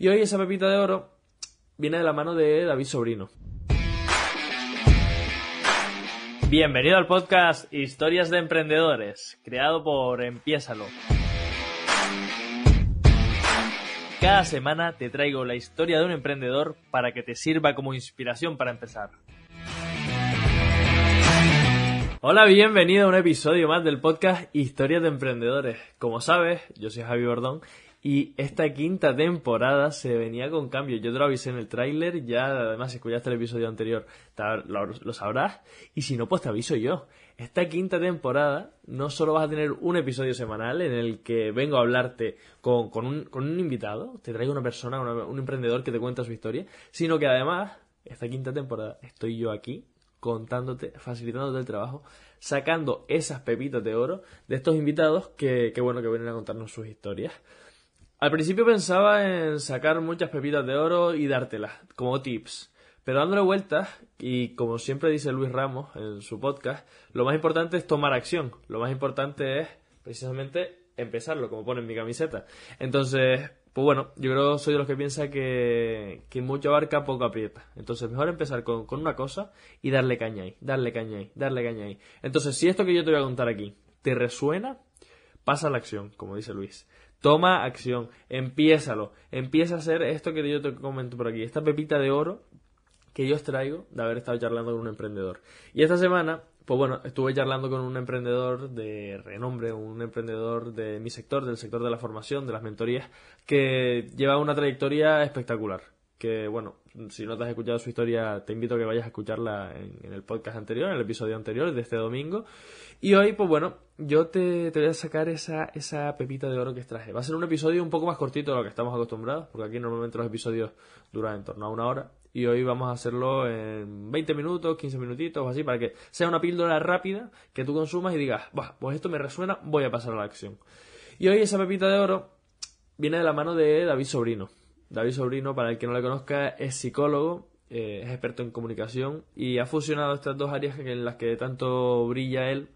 Y hoy esa pepita de oro viene de la mano de David Sobrino. Bienvenido al podcast Historias de Emprendedores, creado por Empiésalo. Cada semana te traigo la historia de un emprendedor para que te sirva como inspiración para empezar. Hola, bienvenido a un episodio más del podcast Historias de Emprendedores. Como sabes, yo soy Javi Bordón y esta quinta temporada se venía con cambios. Yo te lo avisé en el tráiler, ya además si escuchaste el episodio anterior lo, sabrás. Y si no, pues te aviso yo. Esta quinta temporada no solo vas a tener un episodio semanal en el que vengo a hablarte con, un, invitado, te traigo una persona, un emprendedor que te cuenta su historia, sino que además, esta quinta temporada estoy yo aquí contándote, facilitándote el trabajo, sacando esas pepitas de oro de estos invitados que, que bueno, que vienen a contarnos sus historias. Al principio pensaba en sacar muchas pepitas de oro y dártelas, como tips. Pero dándole vueltas, y como siempre dice Luis Ramos en su podcast, lo más importante es tomar acción. Lo más importante es precisamente empezarlo, como pone en mi camiseta. Entonces, pues bueno, yo creo soy de los que piensa que, que mucho abarca, poco aprieta. Entonces, mejor empezar con, con, una cosa y darle caña ahí, darle caña ahí, darle caña ahí. Entonces, si esto que yo te voy a contar aquí te resuena, pasa a la acción, como dice Luis. Toma acción, empiézalo, empieza a hacer esto que yo te comento por aquí, esta pepita de oro que yo os traigo de haber estado charlando con un emprendedor. Y esta semana pues bueno, estuve charlando con un emprendedor de renombre, un emprendedor de mi sector, del sector de la formación, de las mentorías, que lleva una trayectoria espectacular. Que bueno, si no te has escuchado su historia, te invito a que vayas a escucharla en, el podcast anterior, en el episodio anterior de este domingo. Y hoy, pues bueno, yo te, voy a sacar esa, esa pepita de oro que traje. Va a ser un episodio un poco más cortito de lo que estamos acostumbrados, porque aquí normalmente los episodios duran en torno a una hora y hoy vamos a hacerlo en 20 minutos, 15 minutitos o así, para que sea una píldora rápida que tú consumas y digas, pues esto me resuena, voy a pasar a la acción. Y hoy esa pepita de oro viene de la mano de David Sobrino. David Sobrino, para el que no le conozca, es psicólogo, eh, es experto en comunicación y ha fusionado estas dos áreas en las que tanto brilla él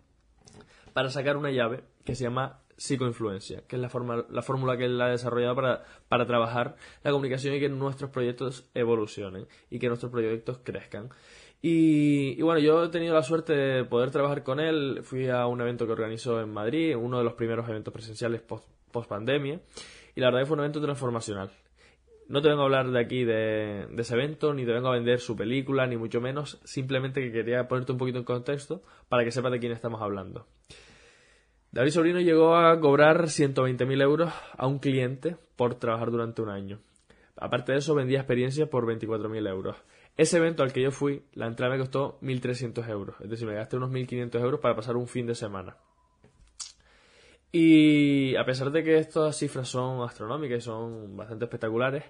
para sacar una llave que se llama psicoinfluencia, que es la, forma, la fórmula que él ha desarrollado para, para trabajar la comunicación y que nuestros proyectos evolucionen y que nuestros proyectos crezcan. Y, bueno, yo he tenido la suerte de poder trabajar con él. Fui a un evento que organizó en Madrid, uno de los primeros eventos presenciales post, pandemia, y la verdad que fue un evento transformacional. No te vengo a hablar de aquí de, ese evento, ni te vengo a vender su película, ni mucho menos. Simplemente que quería ponerte un poquito en contexto para que sepas de quién estamos hablando. David Sobrino llegó a cobrar 120.000 euros a un cliente por trabajar durante un año. Aparte de eso, vendía experiencias por 24.000 euros. Ese evento al que yo fui, la entrada me costó 1.300 euros. Es decir, me gasté unos 1.500 euros para pasar un fin de semana. Y a pesar de que estas cifras son astronómicas y son bastante espectaculares,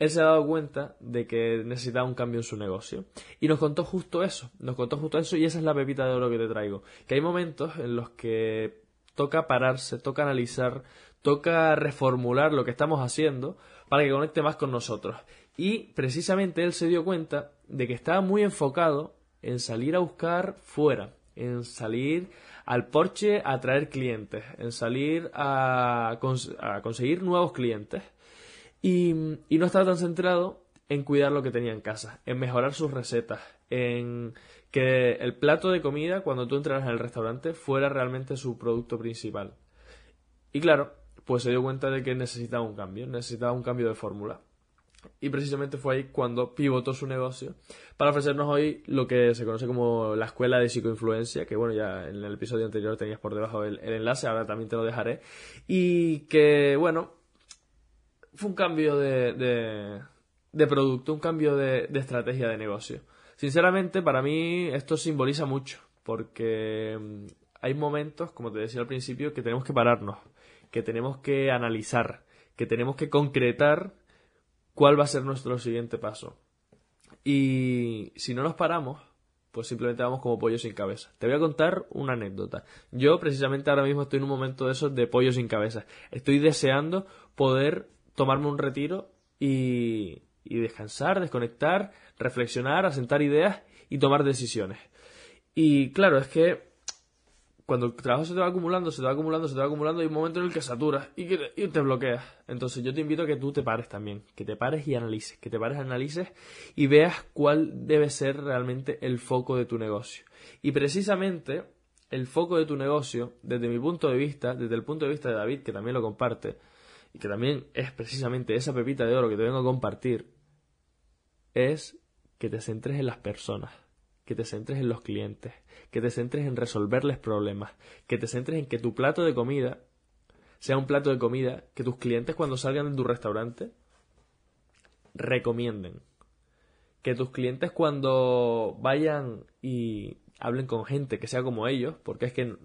él se ha dado cuenta de que necesitaba un cambio en su negocio. Y nos contó justo eso, nos contó justo eso y esa es la pepita de oro que te traigo. Que hay momentos en los que toca pararse, toca analizar, toca reformular lo que estamos haciendo para que conecte más con nosotros. Y precisamente él se dio cuenta de que estaba muy enfocado en salir a buscar fuera, en salir al porche a traer clientes, en salir a, conseguir nuevos clientes. Y, no estaba tan centrado en cuidar lo que tenía en casa, en mejorar sus recetas, en que el plato de comida, cuando tú entras en el restaurante, fuera realmente su producto principal. Y claro, pues se dio cuenta de que necesitaba un cambio, necesitaba un cambio de fórmula. Y precisamente fue ahí cuando pivotó su negocio para ofrecernos hoy lo que se conoce como la escuela de psicoinfluencia, que bueno, ya en el episodio anterior tenías por debajo el, enlace, ahora también te lo dejaré. Y que bueno, fue un cambio de, producto, un cambio de estrategia de negocio. Sinceramente, para mí esto simboliza mucho, porque mm, hay momentos, como te decía al principio, que tenemos que pararnos, que tenemos que analizar, que tenemos que concretar cuál va a ser nuestro siguiente paso. Y si no nos paramos, pues simplemente vamos como pollo sin cabeza. Te voy a contar una anécdota. Yo precisamente ahora mismo estoy en un momento de esos de pollo sin cabeza. Estoy deseando poder tomarme un retiro y, descansar, desconectar, reflexionar, asentar ideas y tomar decisiones. Y claro, es que cuando el trabajo se te va acumulando, se te va acumulando, se te va acumulando, hay un momento en el que saturas y que te bloqueas. Entonces yo te invito a que tú te pares también, que te pares y analices, que te pares, analices y veas cuál debe ser realmente el foco de tu negocio. Y precisamente el foco de tu negocio, desde mi punto de vista, desde el punto de vista de David, que también lo comparte, y que también es precisamente esa pepita de oro que te vengo a compartir, es que te centres en las personas, que te centres en los clientes, que te centres en resolverles problemas, que te centres en que tu plato de comida sea un plato de comida que tus clientes cuando salgan de tu restaurante recomienden. Que tus clientes cuando vayan y hablen con gente que sea como ellos, porque es que,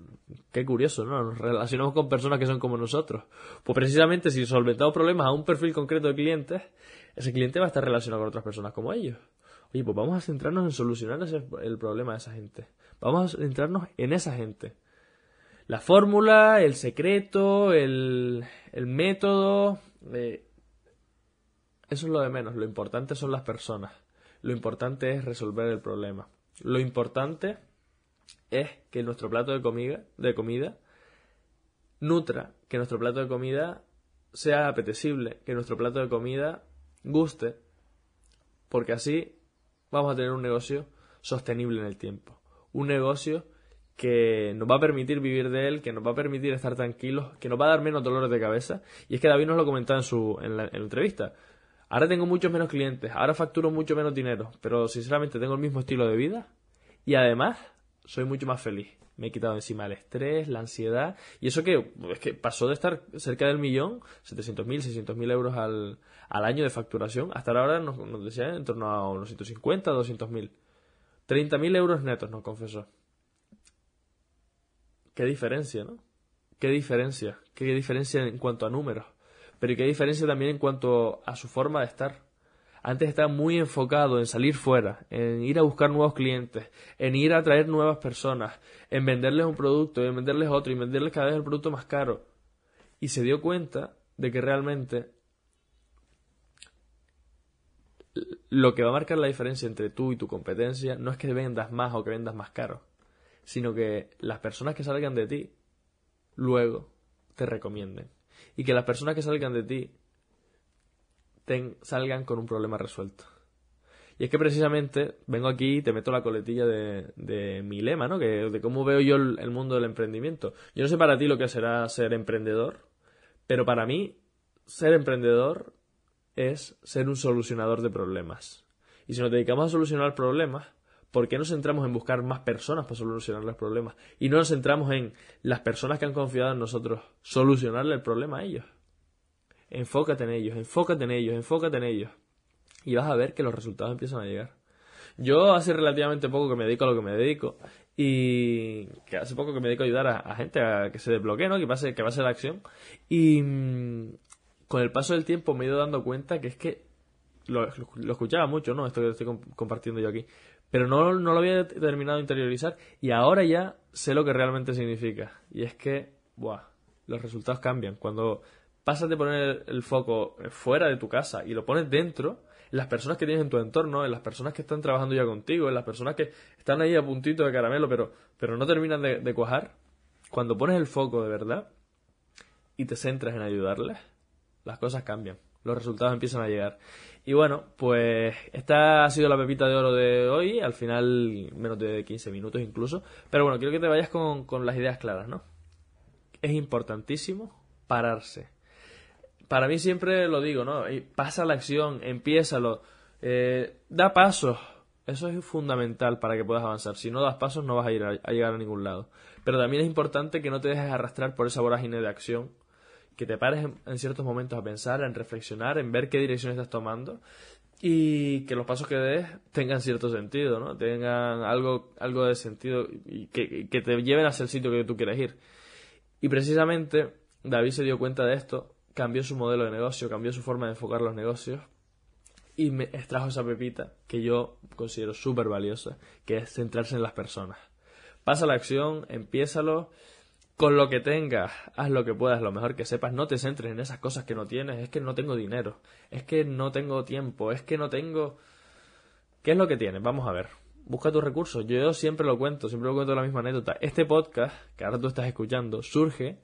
qué curioso, ¿no? Nos relacionamos con personas que son como nosotros. Pues precisamente si solventamos problemas a un perfil concreto de clientes, ese cliente va a estar relacionado con otras personas como ellos. Oye, pues vamos a centrarnos en solucionar el problema de esa gente. Vamos a centrarnos en esa gente. La fórmula, el secreto, el, el método, eh, eso es lo de menos. Lo importante son las personas. Lo importante es resolver el problema. Lo importante es que nuestro plato de comida, de comida nutra, que nuestro plato de comida sea apetecible, que nuestro plato de comida guste, porque así vamos a tener un negocio sostenible en el tiempo. Un negocio que nos va a permitir vivir de él, que nos va a permitir estar tranquilos, que nos va a dar menos dolores de cabeza. Y es que David nos lo comentaba en, su, en, la, entrevista. Ahora tengo muchos menos clientes, ahora facturo mucho menos dinero, pero sinceramente tengo el mismo estilo de vida y además soy mucho más feliz. Me he quitado encima el estrés, la ansiedad y eso que es que pasó de estar cerca del millón, 700.000, 600.000 euros al, al año de facturación, hasta ahora nos, decía en torno a unos 150, 200.000. 30.000 euros netos, nos confesó. Qué diferencia, ¿no? Qué diferencia, qué diferencia en cuanto a números, pero qué diferencia también en cuanto a su forma de estar. Antes estaba muy enfocado en salir fuera, en ir a buscar nuevos clientes, en ir a traer nuevas personas, en venderles un producto, en venderles otro, y venderles cada vez el producto más caro. Y se dio cuenta de que realmente lo que va a marcar la diferencia entre tú y tu competencia no es que vendas más o que vendas más caro, sino que las personas que salgan de ti luego te recomienden. Y que las personas que salgan de ti salgan con un problema resuelto. Y es que precisamente vengo aquí y te meto la coletilla de, de mi lema, ¿no? Que, de cómo veo yo el, mundo del emprendimiento. Yo no sé para ti lo que será ser emprendedor, pero para mí ser emprendedor es ser un solucionador de problemas. Y si nos dedicamos a solucionar problemas, ¿por qué nos centramos en buscar más personas para solucionar los problemas? Y no nos centramos en las personas que han confiado en nosotros solucionarle el problema a ellos. Enfócate en ellos, enfócate en ellos, enfócate en ellos. Y vas a ver que los resultados empiezan a llegar. Yo hace relativamente poco que me dedico a lo que me dedico y que hace poco que me dedico a ayudar a, gente a que se desbloquee, ¿no? Que pase, que pase la acción. Y mm, con el paso del tiempo me he ido dando cuenta que es que lo, escuchaba mucho, ¿no? Esto que estoy compartiendo yo aquí. Pero no, no lo había terminado de interiorizar y ahora ya sé lo que realmente significa. Y es que, buah, los resultados cambian. Cuando pasas de poner el foco fuera de tu casa y lo pones dentro, en las personas que tienes en tu entorno, en las personas que están trabajando ya contigo, en las personas que están ahí a puntito de caramelo, pero, pero no terminan de, de cuajar, cuando pones el foco de verdad y te centras en ayudarles, las cosas cambian, los resultados empiezan a llegar. Y bueno, pues esta ha sido la pepita de oro de hoy, al final menos de 15 minutos incluso, pero bueno, quiero que te vayas con, con las ideas claras, ¿no? Es importantísimo pararse para mí siempre lo digo, ¿no? Pasa la acción, empiézalo, eh, da pasos. Eso es fundamental para que puedas avanzar. Si no das pasos no vas a, ir a, llegar a ningún lado. Pero también es importante que no te dejes arrastrar por esa vorágine de acción, que te pares en, ciertos momentos a pensar, en reflexionar, en ver qué dirección estás tomando y que los pasos que des tengan cierto sentido, ¿no? Tengan algo, algo de sentido y que, que te lleven hacia el sitio que tú quieres ir. Y precisamente David se dio cuenta de esto cambió su modelo de negocio, cambió su forma de enfocar los negocios y me extrajo esa pepita que yo considero súper valiosa, que es centrarse en las personas. Pasa la acción, empiézalo, con lo que tengas, haz lo que puedas, lo mejor que sepas, no te centres en esas cosas que no tienes, es que no tengo dinero, es que no tengo tiempo, es que no tengo... ¿Qué es lo que tienes? Vamos a ver. busca tus recursos. Yo siempre lo cuento, siempre lo cuento la misma anécdota. Este podcast, que ahora tú estás escuchando, surge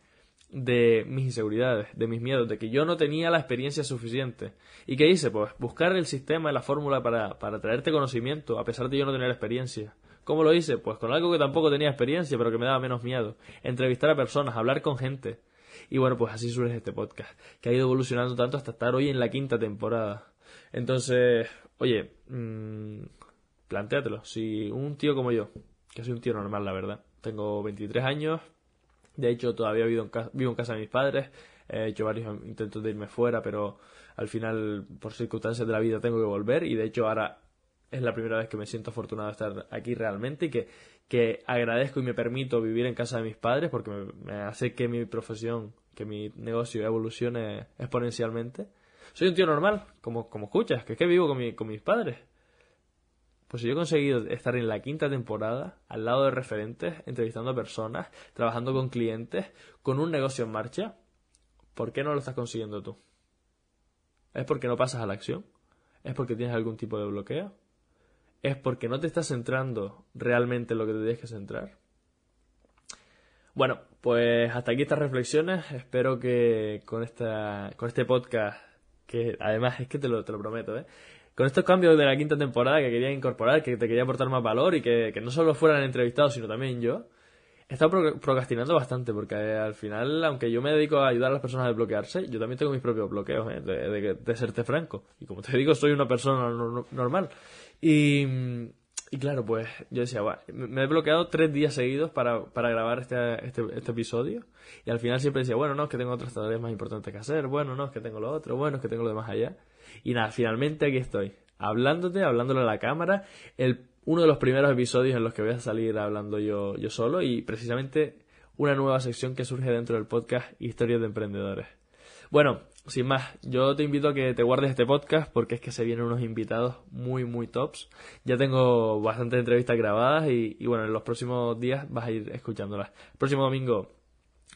de mis inseguridades, de mis miedos, de que yo no tenía la experiencia suficiente. ¿Y qué hice? Pues buscar el sistema y la fórmula para, para traerte conocimiento, a pesar de yo no tener experiencia. ¿Cómo lo hice? Pues con algo que tampoco tenía experiencia, pero que me daba menos miedo. Entrevistar a personas, hablar con gente. Y bueno, pues así surge este podcast, que ha ido evolucionando tanto hasta estar hoy en la quinta temporada. Entonces, oye, mmm, plantéatelo. Si un tío como yo, que soy un tío normal, la verdad, tengo 23 años, de hecho todavía vivo en casa, vivo en casa de mis padres, he hecho varios intentos de irme fuera, pero al final, por circunstancias de la vida, tengo que volver y de hecho ahora es la primera vez que me siento afortunado de estar aquí realmente y que, que agradezco y me permito vivir en casa de mis padres porque me, hace que mi profesión, que mi negocio evolucione exponencialmente. Soy un tío normal, como, como escuchas, que es que vivo con, mi, con mis padres. Pues yo he conseguido estar en la quinta temporada, al lado de referentes, entrevistando a personas, trabajando con clientes, con un negocio en marcha. ¿Por qué no lo estás consiguiendo tú? ¿Es porque no pasas a la acción? ¿Es porque tienes algún tipo de bloqueo? ¿Es porque no te estás centrando realmente en lo que te tienes que centrar? Bueno, pues hasta aquí estas reflexiones. Espero que con, esta, con este podcast, que además es que te lo, te lo prometo, ¿eh? Con estos cambios de la quinta temporada que quería incorporar, que te quería aportar más valor y que, no solo fueran entrevistados, sino también yo, he estado procrastinando bastante porque eh, al final, aunque yo me dedico a ayudar a las personas a desbloquearse, yo también tengo mis propios bloqueos, eh, de, de, serte franco. Y como te digo, soy una persona normal. Y, claro, pues yo decía, bueno, me he bloqueado tres días seguidos para, para grabar este, este, este, episodio. Y al final siempre decía, bueno, no, es que tengo otras tareas más importantes que hacer, bueno, no, es que tengo lo otro, bueno, es que tengo lo demás allá. Y nada, finalmente aquí estoy, hablándote, hablándole a la cámara, el, uno de los primeros episodios en los que voy a salir hablando yo, yo solo y precisamente una nueva sección que surge dentro del podcast Historias de Emprendedores. Bueno, sin más, yo te invito a que te guardes este podcast porque es que se vienen unos invitados muy, muy tops. Ya tengo bastantes entrevistas grabadas y, bueno, en los próximos días vas a ir escuchándolas. El próximo domingo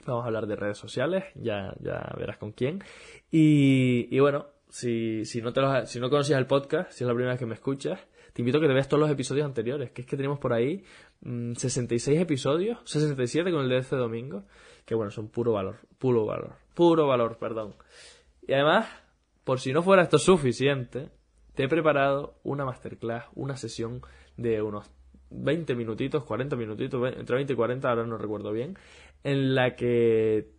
vamos a hablar de redes sociales, ya, ya verás con quién. Y, y bueno, si, si, no te si no conocías el podcast, si es la primera vez que me escuchas, te invito a que te veas todos los episodios anteriores, que es que tenemos por ahí 66 mm, episodios, 67 con el de este domingo, que bueno, son puro valor, puro valor, puro valor, perdón. Y además, por si no fuera esto suficiente, te he preparado una masterclass, una sesión de unos 20 minutitos, 40 minutitos, entre 20 y 40, ahora no recuerdo bien, en la que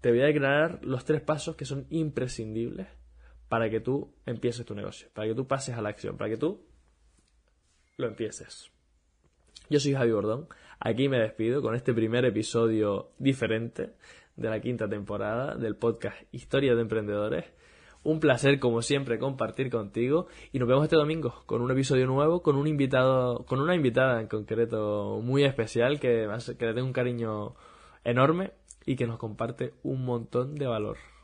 te voy a declarar los tres pasos que son imprescindibles para que tú empieces tu negocio, para que tú pases a la acción, para que tú lo empieces. Yo soy Javi Bordón, aquí me despido con este primer episodio diferente de la quinta temporada del podcast Historia de Emprendedores. Un placer, como siempre, compartir contigo y nos vemos este domingo con un episodio nuevo, con un invitado, con una invitada en concreto muy especial que, que le tengo un cariño enorme y que nos comparte un montón de valor.